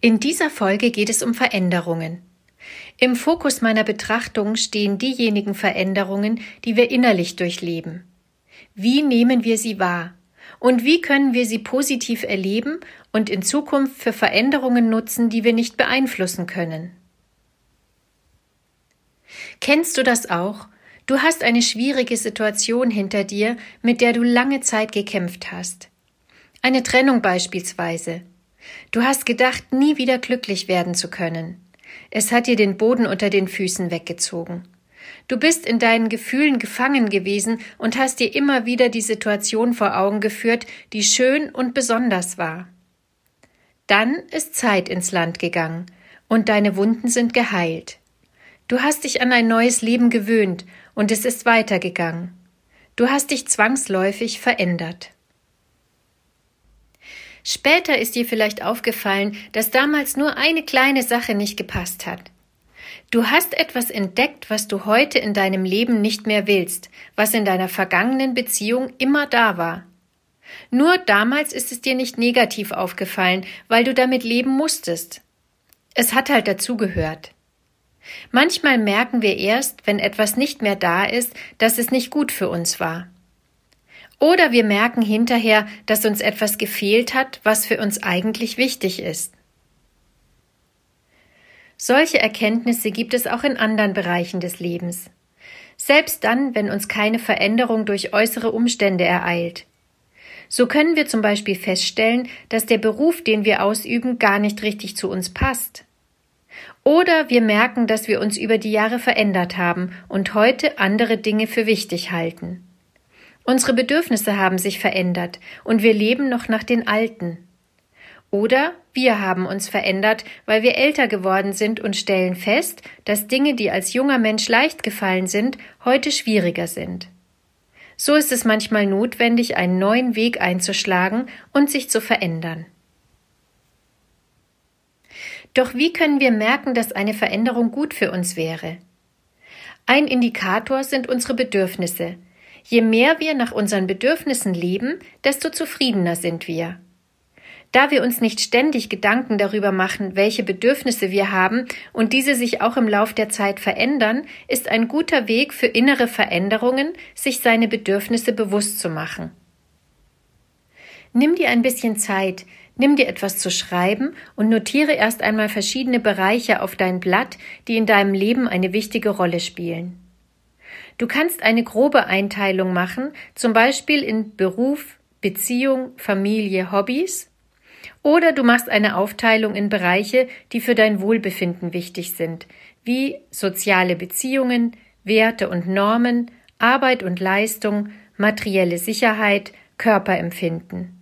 In dieser Folge geht es um Veränderungen. Im Fokus meiner Betrachtung stehen diejenigen Veränderungen, die wir innerlich durchleben. Wie nehmen wir sie wahr? Und wie können wir sie positiv erleben und in Zukunft für Veränderungen nutzen, die wir nicht beeinflussen können? Kennst du das auch? Du hast eine schwierige Situation hinter dir, mit der du lange Zeit gekämpft hast. Eine Trennung beispielsweise. Du hast gedacht, nie wieder glücklich werden zu können. Es hat dir den Boden unter den Füßen weggezogen. Du bist in deinen Gefühlen gefangen gewesen und hast dir immer wieder die Situation vor Augen geführt, die schön und besonders war. Dann ist Zeit ins Land gegangen und deine Wunden sind geheilt. Du hast dich an ein neues Leben gewöhnt und es ist weitergegangen. Du hast dich zwangsläufig verändert. Später ist dir vielleicht aufgefallen, dass damals nur eine kleine Sache nicht gepasst hat. Du hast etwas entdeckt, was du heute in deinem Leben nicht mehr willst, was in deiner vergangenen Beziehung immer da war. Nur damals ist es dir nicht negativ aufgefallen, weil du damit leben musstest. Es hat halt dazugehört. Manchmal merken wir erst, wenn etwas nicht mehr da ist, dass es nicht gut für uns war. Oder wir merken hinterher, dass uns etwas gefehlt hat, was für uns eigentlich wichtig ist. Solche Erkenntnisse gibt es auch in anderen Bereichen des Lebens. Selbst dann, wenn uns keine Veränderung durch äußere Umstände ereilt. So können wir zum Beispiel feststellen, dass der Beruf, den wir ausüben, gar nicht richtig zu uns passt. Oder wir merken, dass wir uns über die Jahre verändert haben und heute andere Dinge für wichtig halten. Unsere Bedürfnisse haben sich verändert und wir leben noch nach den alten. Oder wir haben uns verändert, weil wir älter geworden sind und stellen fest, dass Dinge, die als junger Mensch leicht gefallen sind, heute schwieriger sind. So ist es manchmal notwendig, einen neuen Weg einzuschlagen und sich zu verändern. Doch wie können wir merken, dass eine Veränderung gut für uns wäre? Ein Indikator sind unsere Bedürfnisse, Je mehr wir nach unseren Bedürfnissen leben, desto zufriedener sind wir. Da wir uns nicht ständig Gedanken darüber machen, welche Bedürfnisse wir haben und diese sich auch im Lauf der Zeit verändern, ist ein guter Weg für innere Veränderungen, sich seine Bedürfnisse bewusst zu machen. Nimm dir ein bisschen Zeit, nimm dir etwas zu schreiben und notiere erst einmal verschiedene Bereiche auf dein Blatt, die in deinem Leben eine wichtige Rolle spielen. Du kannst eine grobe Einteilung machen, zum Beispiel in Beruf, Beziehung, Familie, Hobbys. Oder du machst eine Aufteilung in Bereiche, die für dein Wohlbefinden wichtig sind, wie soziale Beziehungen, Werte und Normen, Arbeit und Leistung, materielle Sicherheit, Körperempfinden.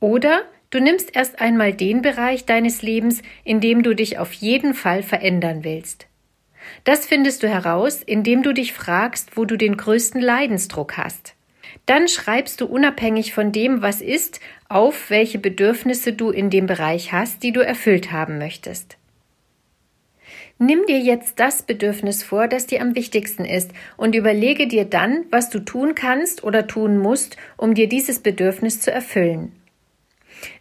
Oder du nimmst erst einmal den Bereich deines Lebens, in dem du dich auf jeden Fall verändern willst. Das findest du heraus, indem du dich fragst, wo du den größten Leidensdruck hast. Dann schreibst du unabhängig von dem, was ist, auf, welche Bedürfnisse du in dem Bereich hast, die du erfüllt haben möchtest. Nimm dir jetzt das Bedürfnis vor, das dir am wichtigsten ist, und überlege dir dann, was du tun kannst oder tun musst, um dir dieses Bedürfnis zu erfüllen.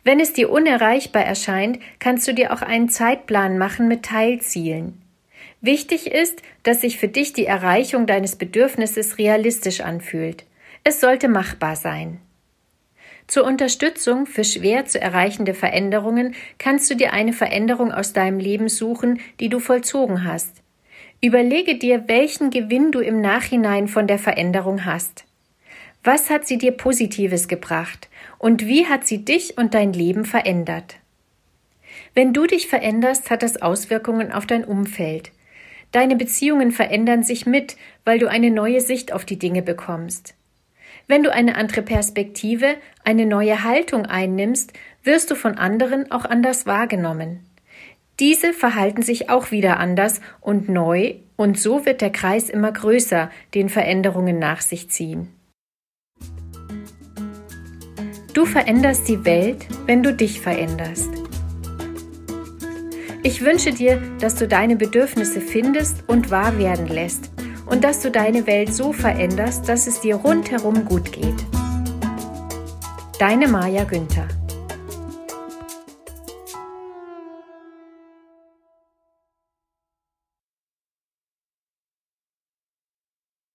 Wenn es dir unerreichbar erscheint, kannst du dir auch einen Zeitplan machen mit Teilzielen. Wichtig ist, dass sich für dich die Erreichung deines Bedürfnisses realistisch anfühlt. Es sollte machbar sein. Zur Unterstützung für schwer zu erreichende Veränderungen kannst du dir eine Veränderung aus deinem Leben suchen, die du vollzogen hast. Überlege dir, welchen Gewinn du im Nachhinein von der Veränderung hast. Was hat sie dir Positives gebracht und wie hat sie dich und dein Leben verändert? Wenn du dich veränderst, hat das Auswirkungen auf dein Umfeld. Deine Beziehungen verändern sich mit, weil du eine neue Sicht auf die Dinge bekommst. Wenn du eine andere Perspektive, eine neue Haltung einnimmst, wirst du von anderen auch anders wahrgenommen. Diese verhalten sich auch wieder anders und neu, und so wird der Kreis immer größer, den Veränderungen nach sich ziehen. Du veränderst die Welt, wenn du dich veränderst. Ich wünsche dir, dass du deine Bedürfnisse findest und wahr werden lässt und dass du deine Welt so veränderst, dass es dir rundherum gut geht. Deine Maja Günther